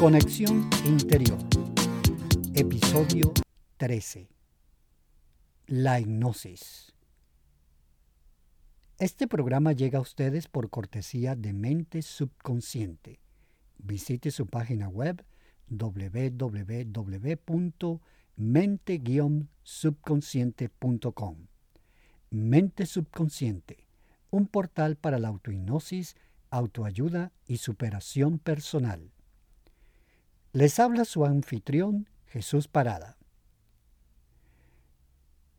Conexión Interior. Episodio 13. La hipnosis. Este programa llega a ustedes por cortesía de Mente Subconsciente. Visite su página web www.mente-subconsciente.com. Mente Subconsciente, un portal para la autohipnosis, autoayuda y superación personal. Les habla su anfitrión, Jesús Parada.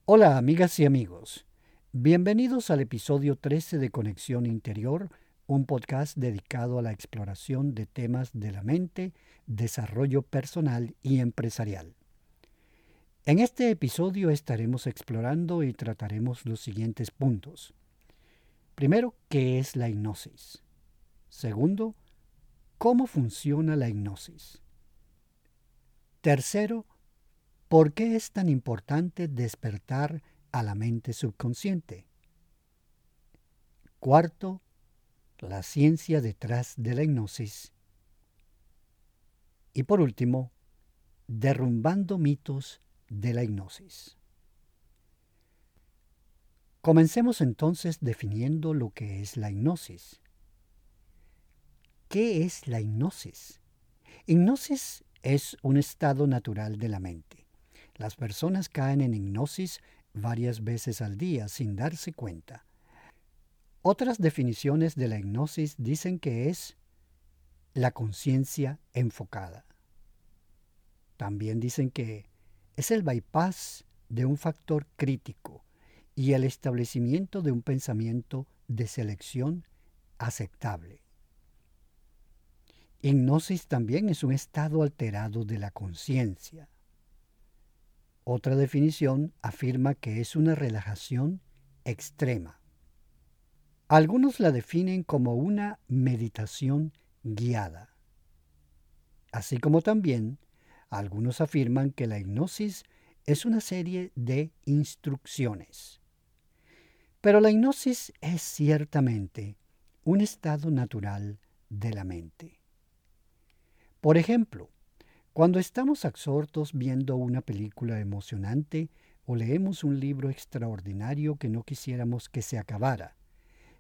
Hola amigas y amigos, bienvenidos al episodio 13 de Conexión Interior, un podcast dedicado a la exploración de temas de la mente, desarrollo personal y empresarial. En este episodio estaremos explorando y trataremos los siguientes puntos. Primero, ¿qué es la hipnosis? Segundo, ¿cómo funciona la hipnosis? Tercero, ¿por qué es tan importante despertar a la mente subconsciente? Cuarto, la ciencia detrás de la hipnosis. Y por último, derrumbando mitos de la hipnosis. Comencemos entonces definiendo lo que es la hipnosis. ¿Qué es la hipnosis? Hipnosis es un estado natural de la mente. Las personas caen en hipnosis varias veces al día sin darse cuenta. Otras definiciones de la hipnosis dicen que es la conciencia enfocada. También dicen que es el bypass de un factor crítico y el establecimiento de un pensamiento de selección aceptable. Hipnosis también es un estado alterado de la conciencia. Otra definición afirma que es una relajación extrema. Algunos la definen como una meditación guiada. Así como también algunos afirman que la hipnosis es una serie de instrucciones. Pero la hipnosis es ciertamente un estado natural de la mente. Por ejemplo, cuando estamos absortos viendo una película emocionante o leemos un libro extraordinario que no quisiéramos que se acabara,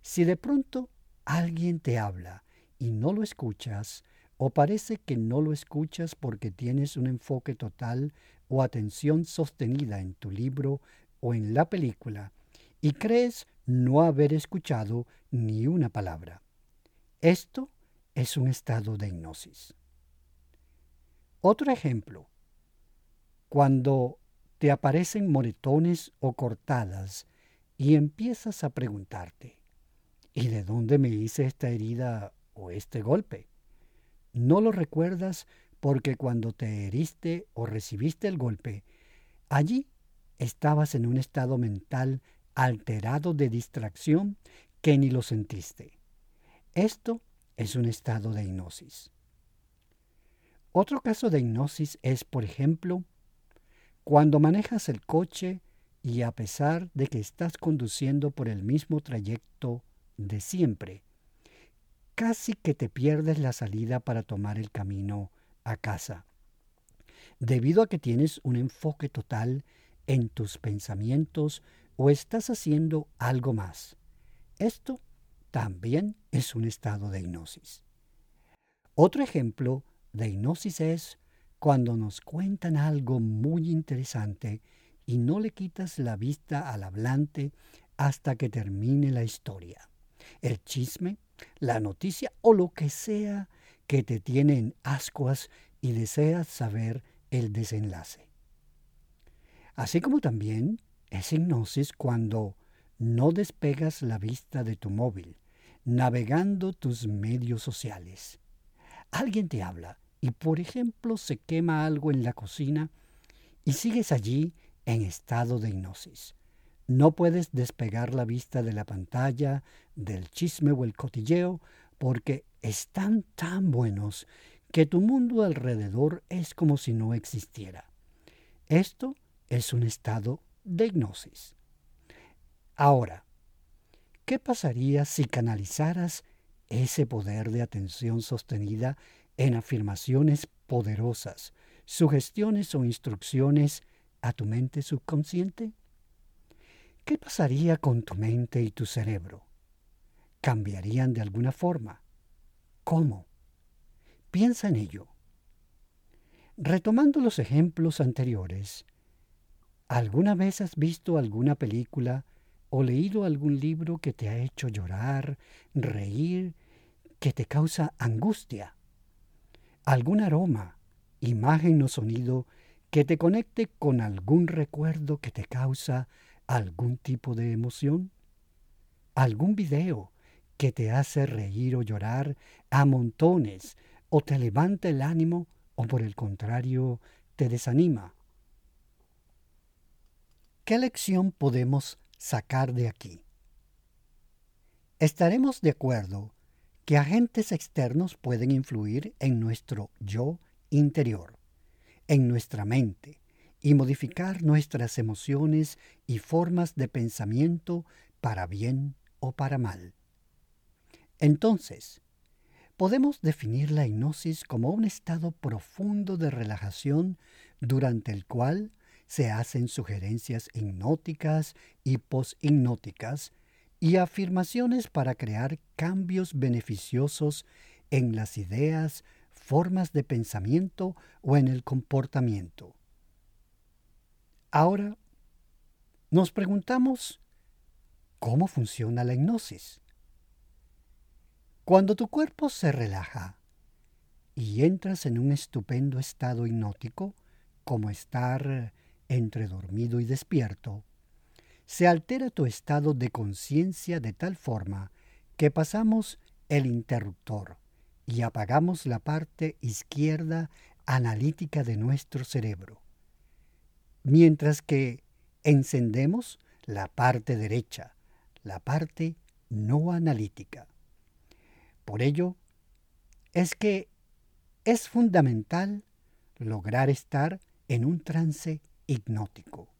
si de pronto alguien te habla y no lo escuchas, o parece que no lo escuchas porque tienes un enfoque total o atención sostenida en tu libro o en la película, y crees no haber escuchado ni una palabra. Esto es un estado de hipnosis. Otro ejemplo, cuando te aparecen moretones o cortadas y empiezas a preguntarte, ¿Y de dónde me hice esta herida o este golpe? No lo recuerdas porque cuando te heriste o recibiste el golpe, allí estabas en un estado mental alterado de distracción que ni lo sentiste. Esto es un estado de hipnosis. Otro caso de hipnosis es, por ejemplo, cuando manejas el coche y a pesar de que estás conduciendo por el mismo trayecto de siempre. Casi que te pierdes la salida para tomar el camino a casa, debido a que tienes un enfoque total en tus pensamientos o estás haciendo algo más. Esto también es un estado de hipnosis. Otro ejemplo de hipnosis es cuando nos cuentan algo muy interesante y no le quitas la vista al hablante hasta que termine la historia el chisme, la noticia o lo que sea que te tiene en ascuas y deseas saber el desenlace. Así como también es hipnosis cuando no despegas la vista de tu móvil, navegando tus medios sociales. Alguien te habla y, por ejemplo, se quema algo en la cocina y sigues allí en estado de hipnosis. No puedes despegar la vista de la pantalla, del chisme o el cotilleo, porque están tan buenos que tu mundo alrededor es como si no existiera. Esto es un estado de hipnosis. Ahora, ¿qué pasaría si canalizaras ese poder de atención sostenida en afirmaciones poderosas, sugestiones o instrucciones a tu mente subconsciente? ¿Qué pasaría con tu mente y tu cerebro? ¿Cambiarían de alguna forma? ¿Cómo? Piensa en ello. Retomando los ejemplos anteriores, ¿alguna vez has visto alguna película o leído algún libro que te ha hecho llorar, reír, que te causa angustia? ¿Algún aroma, imagen o sonido que te conecte con algún recuerdo que te causa algún tipo de emoción? ¿Algún video que te hace reír o llorar a montones o te levanta el ánimo o por el contrario te desanima. ¿Qué lección podemos sacar de aquí? Estaremos de acuerdo que agentes externos pueden influir en nuestro yo interior, en nuestra mente, y modificar nuestras emociones y formas de pensamiento para bien o para mal. Entonces, podemos definir la hipnosis como un estado profundo de relajación durante el cual se hacen sugerencias hipnóticas y poshipnóticas y afirmaciones para crear cambios beneficiosos en las ideas, formas de pensamiento o en el comportamiento. Ahora, nos preguntamos, ¿cómo funciona la hipnosis? Cuando tu cuerpo se relaja y entras en un estupendo estado hipnótico, como estar entre dormido y despierto, se altera tu estado de conciencia de tal forma que pasamos el interruptor y apagamos la parte izquierda analítica de nuestro cerebro, mientras que encendemos la parte derecha, la parte no analítica. Por ello, es que es fundamental lograr estar en un trance hipnótico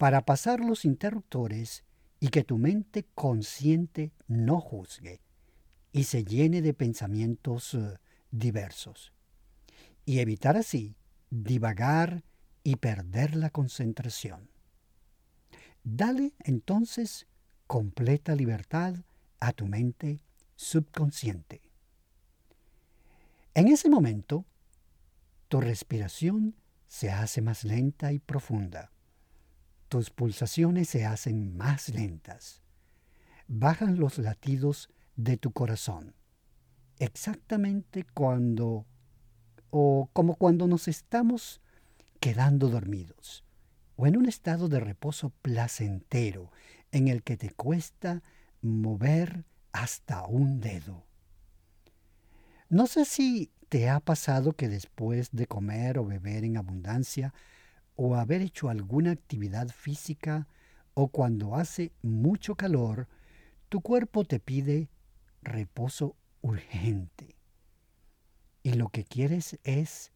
para pasar los interruptores y que tu mente consciente no juzgue y se llene de pensamientos eh, diversos y evitar así divagar y perder la concentración. Dale entonces completa libertad a tu mente subconsciente. En ese momento, tu respiración se hace más lenta y profunda. Tus pulsaciones se hacen más lentas. Bajan los latidos de tu corazón. Exactamente cuando o como cuando nos estamos quedando dormidos o en un estado de reposo placentero en el que te cuesta mover hasta un dedo. No sé si te ha pasado que después de comer o beber en abundancia, o haber hecho alguna actividad física, o cuando hace mucho calor, tu cuerpo te pide reposo urgente. Y lo que quieres es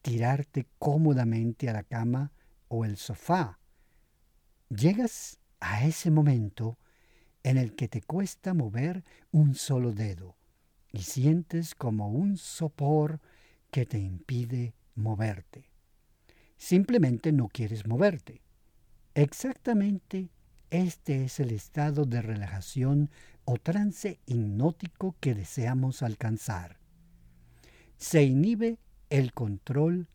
tirarte cómodamente a la cama o el sofá. Llegas a ese momento en el que te cuesta mover un solo dedo y sientes como un sopor que te impide moverte. Simplemente no quieres moverte. Exactamente este es el estado de relajación o trance hipnótico que deseamos alcanzar. Se inhibe el control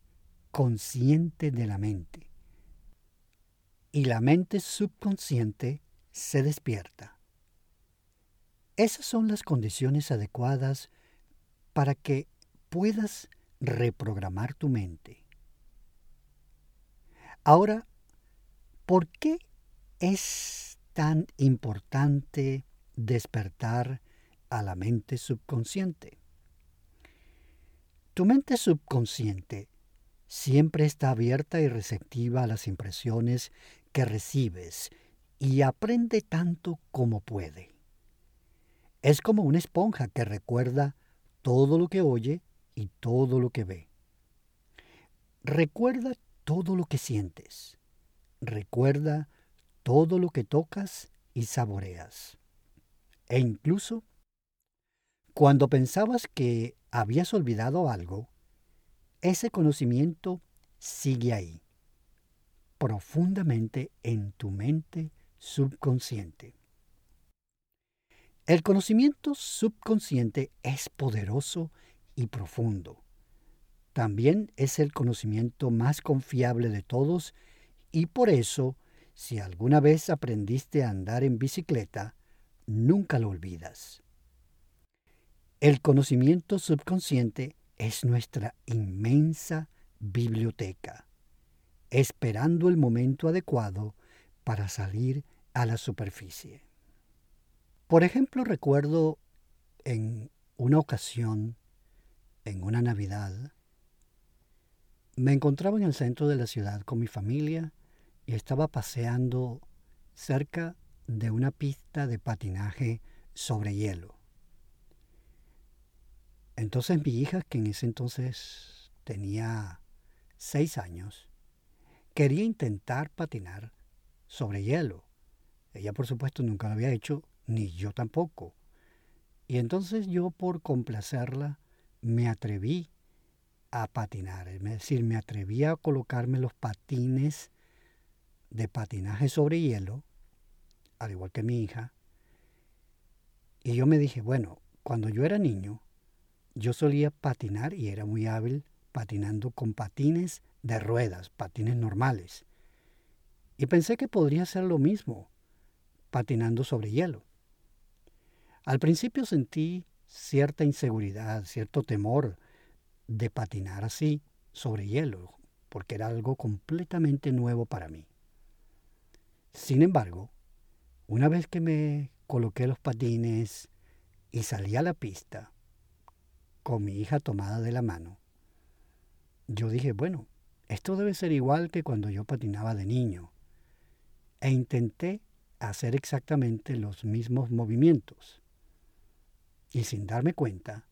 consciente de la mente y la mente subconsciente se despierta. Esas son las condiciones adecuadas para que puedas reprogramar tu mente. Ahora, ¿por qué es tan importante despertar a la mente subconsciente? Tu mente subconsciente siempre está abierta y receptiva a las impresiones que recibes y aprende tanto como puede. Es como una esponja que recuerda todo lo que oye y todo lo que ve. Recuerda todo lo que sientes. Recuerda todo lo que tocas y saboreas. E incluso cuando pensabas que habías olvidado algo, ese conocimiento sigue ahí, profundamente en tu mente subconsciente. El conocimiento subconsciente es poderoso y profundo. También es el conocimiento más confiable de todos y por eso, si alguna vez aprendiste a andar en bicicleta, nunca lo olvidas. El conocimiento subconsciente es nuestra inmensa biblioteca, esperando el momento adecuado para salir a la superficie. Por ejemplo, recuerdo en una ocasión, en una Navidad, me encontraba en el centro de la ciudad con mi familia y estaba paseando cerca de una pista de patinaje sobre hielo. Entonces mi hija, que en ese entonces tenía seis años, quería intentar patinar sobre hielo. Ella por supuesto nunca lo había hecho, ni yo tampoco. Y entonces yo por complacerla me atreví a patinar, es decir, me atreví a colocarme los patines de patinaje sobre hielo, al igual que mi hija. Y yo me dije, bueno, cuando yo era niño, yo solía patinar y era muy hábil patinando con patines de ruedas, patines normales. Y pensé que podría hacer lo mismo, patinando sobre hielo. Al principio sentí cierta inseguridad, cierto temor de patinar así sobre hielo, porque era algo completamente nuevo para mí. Sin embargo, una vez que me coloqué los patines y salí a la pista, con mi hija tomada de la mano, yo dije, bueno, esto debe ser igual que cuando yo patinaba de niño. E intenté hacer exactamente los mismos movimientos. Y sin darme cuenta,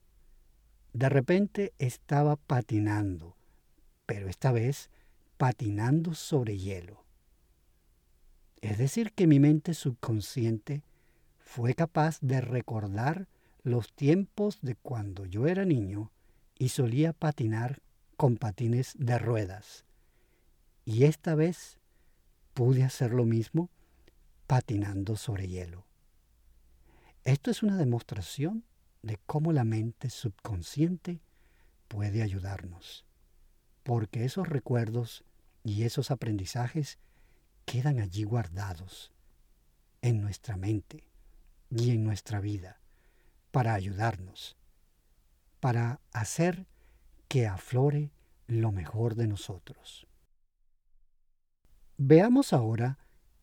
de repente estaba patinando, pero esta vez patinando sobre hielo. Es decir, que mi mente subconsciente fue capaz de recordar los tiempos de cuando yo era niño y solía patinar con patines de ruedas. Y esta vez pude hacer lo mismo patinando sobre hielo. Esto es una demostración de cómo la mente subconsciente puede ayudarnos, porque esos recuerdos y esos aprendizajes quedan allí guardados en nuestra mente y en nuestra vida para ayudarnos, para hacer que aflore lo mejor de nosotros. Veamos ahora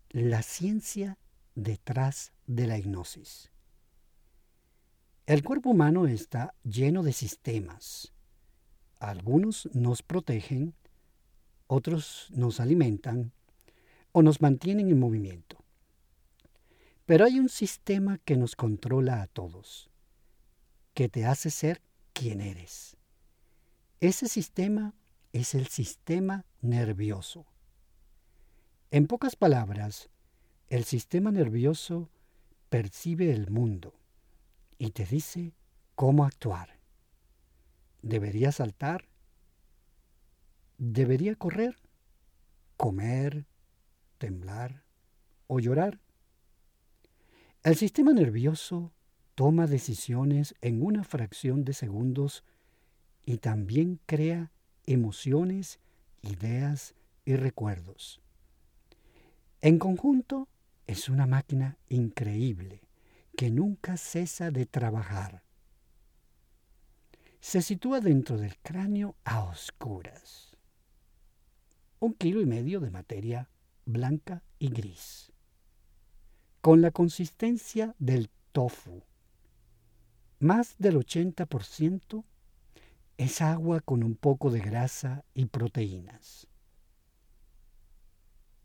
la ciencia detrás de la hipnosis. El cuerpo humano está lleno de sistemas. Algunos nos protegen, otros nos alimentan o nos mantienen en movimiento. Pero hay un sistema que nos controla a todos que te hace ser quien eres. Ese sistema es el sistema nervioso. En pocas palabras, el sistema nervioso percibe el mundo y te dice cómo actuar. ¿Debería saltar? ¿Debería correr? ¿Comer? ¿Temblar? ¿O llorar? El sistema nervioso toma decisiones en una fracción de segundos y también crea emociones, ideas y recuerdos. En conjunto, es una máquina increíble que nunca cesa de trabajar. Se sitúa dentro del cráneo a oscuras. Un kilo y medio de materia blanca y gris, con la consistencia del tofu más del 80% es agua con un poco de grasa y proteínas.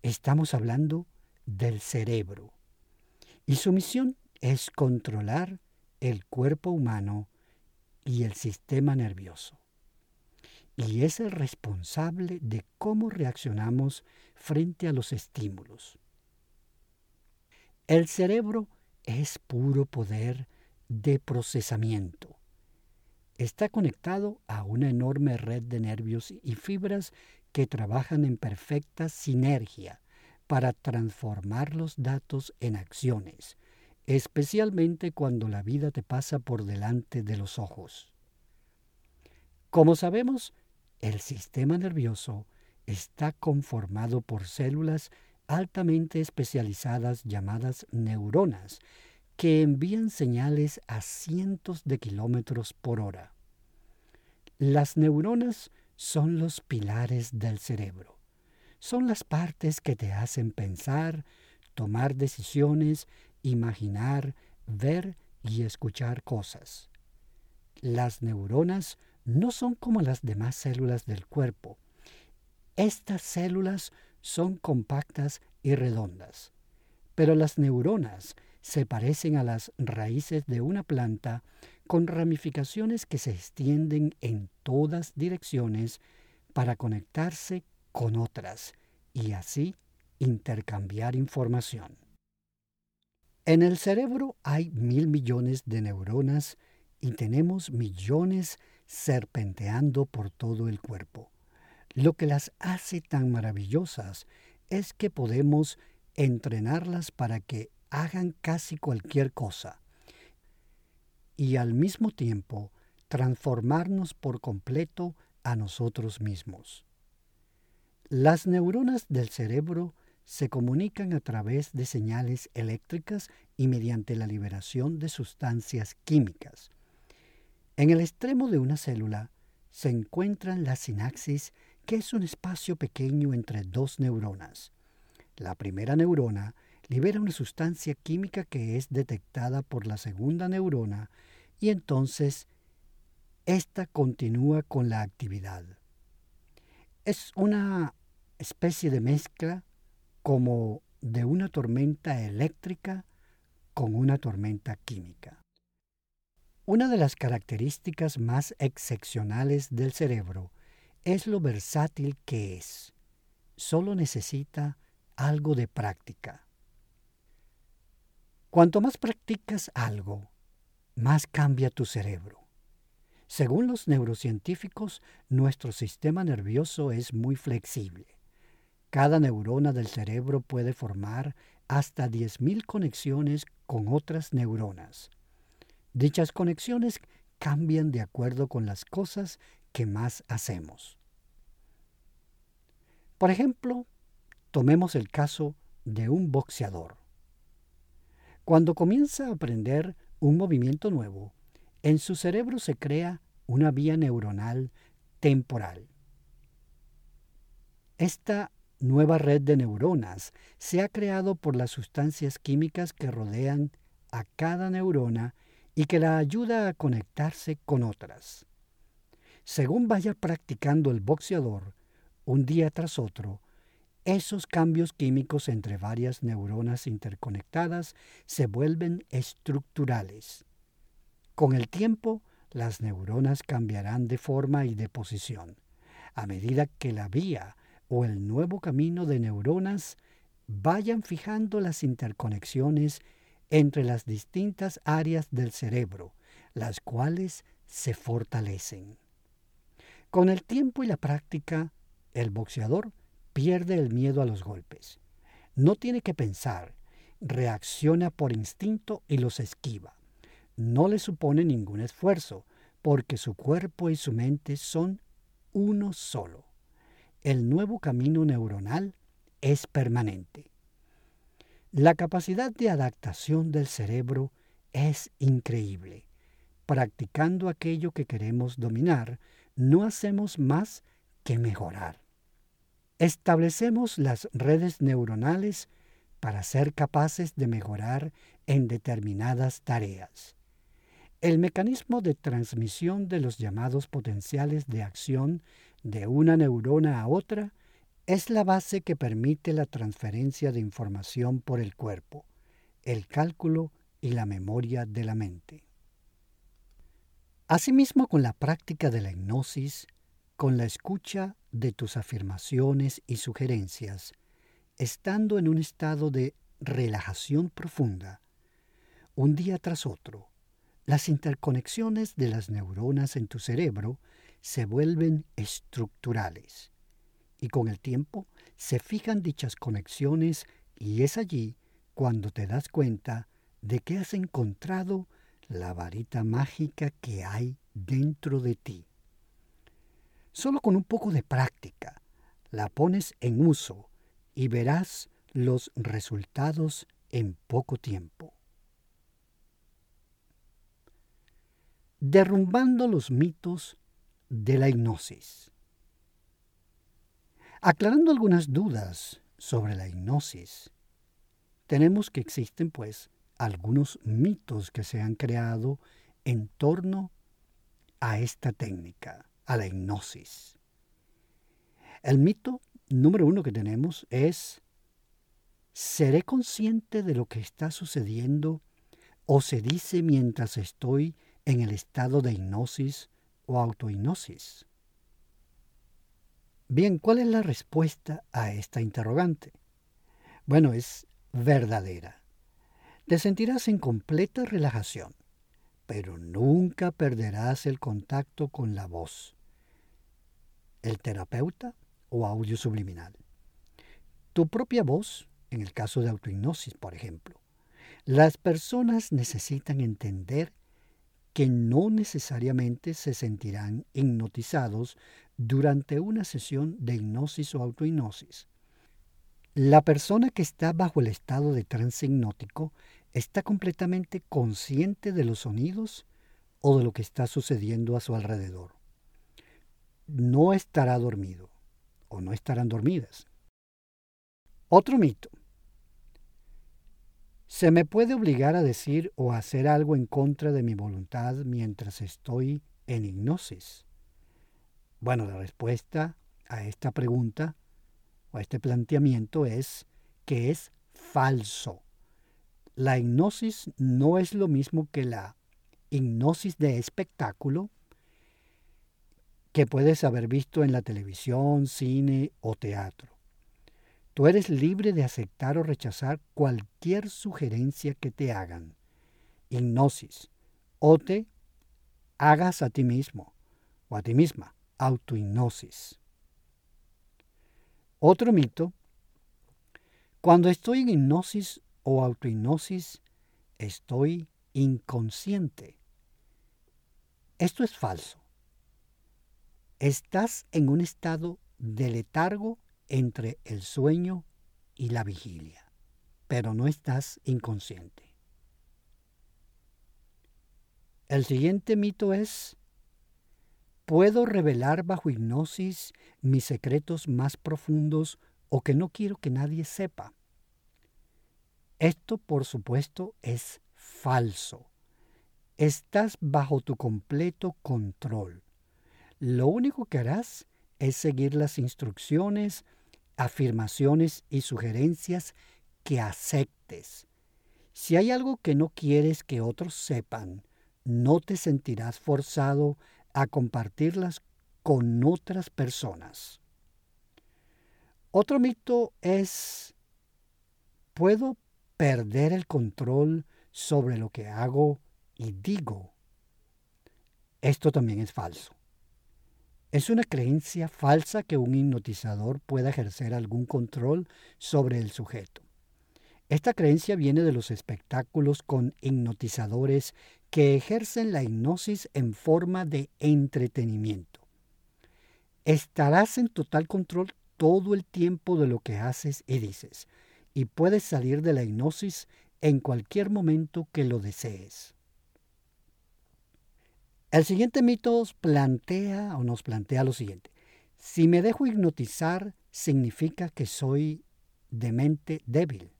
Estamos hablando del cerebro y su misión es controlar el cuerpo humano y el sistema nervioso. Y es el responsable de cómo reaccionamos frente a los estímulos. El cerebro es puro poder de procesamiento. está conectado a una enorme red de nervios y fibras que trabajan en perfecta sinergia para transformar los datos en acciones, especialmente cuando la vida te pasa por delante de los ojos. Como sabemos, el sistema nervioso está conformado por células altamente especializadas llamadas neuronas, que envían señales a cientos de kilómetros por hora. Las neuronas son los pilares del cerebro. Son las partes que te hacen pensar, tomar decisiones, imaginar, ver y escuchar cosas. Las neuronas no son como las demás células del cuerpo. Estas células son compactas y redondas, pero las neuronas se parecen a las raíces de una planta con ramificaciones que se extienden en todas direcciones para conectarse con otras y así intercambiar información. En el cerebro hay mil millones de neuronas y tenemos millones serpenteando por todo el cuerpo. Lo que las hace tan maravillosas es que podemos entrenarlas para que hagan casi cualquier cosa y al mismo tiempo transformarnos por completo a nosotros mismos. Las neuronas del cerebro se comunican a través de señales eléctricas y mediante la liberación de sustancias químicas. En el extremo de una célula se encuentran la sinapsis, que es un espacio pequeño entre dos neuronas. La primera neurona libera una sustancia química que es detectada por la segunda neurona y entonces ésta continúa con la actividad. Es una especie de mezcla como de una tormenta eléctrica con una tormenta química. Una de las características más excepcionales del cerebro es lo versátil que es. Solo necesita algo de práctica. Cuanto más practicas algo, más cambia tu cerebro. Según los neurocientíficos, nuestro sistema nervioso es muy flexible. Cada neurona del cerebro puede formar hasta 10.000 conexiones con otras neuronas. Dichas conexiones cambian de acuerdo con las cosas que más hacemos. Por ejemplo, tomemos el caso de un boxeador. Cuando comienza a aprender un movimiento nuevo, en su cerebro se crea una vía neuronal temporal. Esta nueva red de neuronas se ha creado por las sustancias químicas que rodean a cada neurona y que la ayuda a conectarse con otras. Según vaya practicando el boxeador, un día tras otro, esos cambios químicos entre varias neuronas interconectadas se vuelven estructurales. Con el tiempo, las neuronas cambiarán de forma y de posición, a medida que la vía o el nuevo camino de neuronas vayan fijando las interconexiones entre las distintas áreas del cerebro, las cuales se fortalecen. Con el tiempo y la práctica, el boxeador pierde el miedo a los golpes. No tiene que pensar, reacciona por instinto y los esquiva. No le supone ningún esfuerzo, porque su cuerpo y su mente son uno solo. El nuevo camino neuronal es permanente. La capacidad de adaptación del cerebro es increíble. Practicando aquello que queremos dominar, no hacemos más que mejorar. Establecemos las redes neuronales para ser capaces de mejorar en determinadas tareas. El mecanismo de transmisión de los llamados potenciales de acción de una neurona a otra es la base que permite la transferencia de información por el cuerpo, el cálculo y la memoria de la mente. Asimismo, con la práctica de la hipnosis, con la escucha de tus afirmaciones y sugerencias, estando en un estado de relajación profunda, un día tras otro, las interconexiones de las neuronas en tu cerebro se vuelven estructurales y con el tiempo se fijan dichas conexiones y es allí cuando te das cuenta de que has encontrado la varita mágica que hay dentro de ti. Solo con un poco de práctica la pones en uso y verás los resultados en poco tiempo. Derrumbando los mitos de la hipnosis. Aclarando algunas dudas sobre la hipnosis, tenemos que existen pues algunos mitos que se han creado en torno a esta técnica, a la hipnosis. El mito número uno que tenemos es, ¿seré consciente de lo que está sucediendo o se dice mientras estoy en el estado de hipnosis o autohipnosis? Bien, ¿cuál es la respuesta a esta interrogante? Bueno, es verdadera. Te sentirás en completa relajación, pero nunca perderás el contacto con la voz, el terapeuta o audio subliminal. Tu propia voz, en el caso de autohipnosis, por ejemplo. Las personas necesitan entender que no necesariamente se sentirán hipnotizados durante una sesión de hipnosis o autohipnosis. La persona que está bajo el estado de trance hipnótico está completamente consciente de los sonidos o de lo que está sucediendo a su alrededor. No estará dormido o no estarán dormidas. Otro mito. ¿Se me puede obligar a decir o hacer algo en contra de mi voluntad mientras estoy en hipnosis? Bueno, la respuesta a esta pregunta o a este planteamiento es que es falso. La hipnosis no es lo mismo que la hipnosis de espectáculo que puedes haber visto en la televisión, cine o teatro. Tú eres libre de aceptar o rechazar cualquier sugerencia que te hagan. Hipnosis. O te hagas a ti mismo o a ti misma. Autohipnosis. Otro mito. Cuando estoy en hipnosis o autohipnosis, estoy inconsciente. Esto es falso. Estás en un estado de letargo entre el sueño y la vigilia, pero no estás inconsciente. El siguiente mito es, ¿puedo revelar bajo hipnosis mis secretos más profundos o que no quiero que nadie sepa? Esto, por supuesto, es falso. Estás bajo tu completo control. Lo único que harás es seguir las instrucciones afirmaciones y sugerencias que aceptes. Si hay algo que no quieres que otros sepan, no te sentirás forzado a compartirlas con otras personas. Otro mito es, ¿puedo perder el control sobre lo que hago y digo? Esto también es falso. Es una creencia falsa que un hipnotizador pueda ejercer algún control sobre el sujeto. Esta creencia viene de los espectáculos con hipnotizadores que ejercen la hipnosis en forma de entretenimiento. Estarás en total control todo el tiempo de lo que haces y dices, y puedes salir de la hipnosis en cualquier momento que lo desees. El siguiente mito plantea o nos plantea lo siguiente. Si me dejo hipnotizar, significa que soy de mente débil.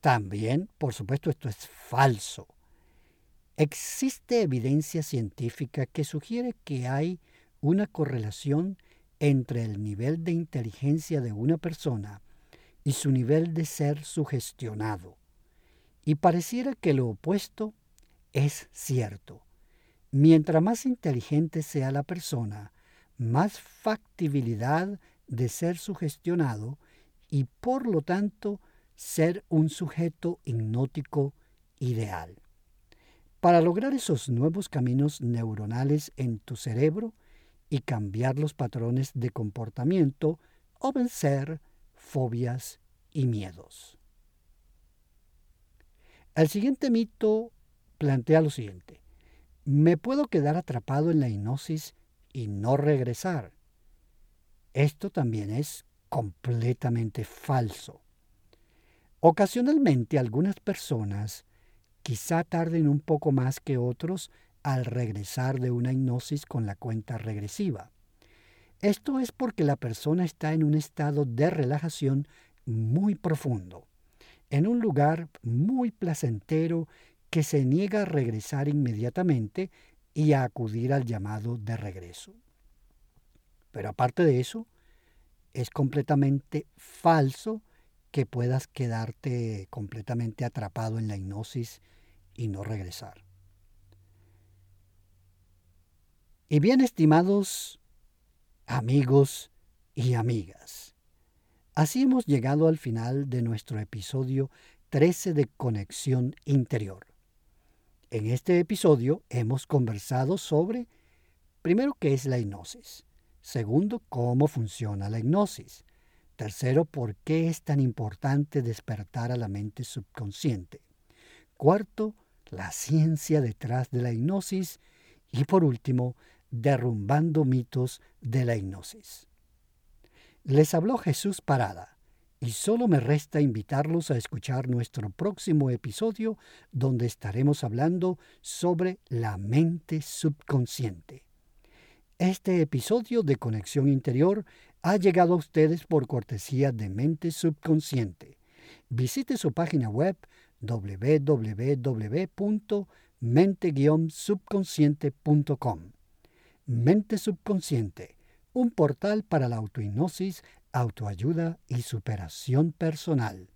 También, por supuesto, esto es falso. Existe evidencia científica que sugiere que hay una correlación entre el nivel de inteligencia de una persona y su nivel de ser sugestionado. Y pareciera que lo opuesto es cierto. Mientras más inteligente sea la persona, más factibilidad de ser sugestionado y por lo tanto ser un sujeto hipnótico ideal. para lograr esos nuevos caminos neuronales en tu cerebro y cambiar los patrones de comportamiento o vencer fobias y miedos. El siguiente mito plantea lo siguiente. Me puedo quedar atrapado en la hipnosis y no regresar. Esto también es completamente falso. Ocasionalmente algunas personas quizá tarden un poco más que otros al regresar de una hipnosis con la cuenta regresiva. Esto es porque la persona está en un estado de relajación muy profundo, en un lugar muy placentero que se niega a regresar inmediatamente y a acudir al llamado de regreso. Pero aparte de eso, es completamente falso que puedas quedarte completamente atrapado en la hipnosis y no regresar. Y bien, estimados amigos y amigas, así hemos llegado al final de nuestro episodio 13 de Conexión Interior. En este episodio hemos conversado sobre, primero, qué es la hipnosis, segundo, cómo funciona la hipnosis, tercero, por qué es tan importante despertar a la mente subconsciente, cuarto, la ciencia detrás de la hipnosis y por último, derrumbando mitos de la hipnosis. Les habló Jesús Parada y solo me resta invitarlos a escuchar nuestro próximo episodio donde estaremos hablando sobre la mente subconsciente. Este episodio de Conexión Interior ha llegado a ustedes por cortesía de Mente Subconsciente. Visite su página web www.mente-subconsciente.com. Mente Subconsciente, un portal para la autohipnosis autoayuda y superación personal.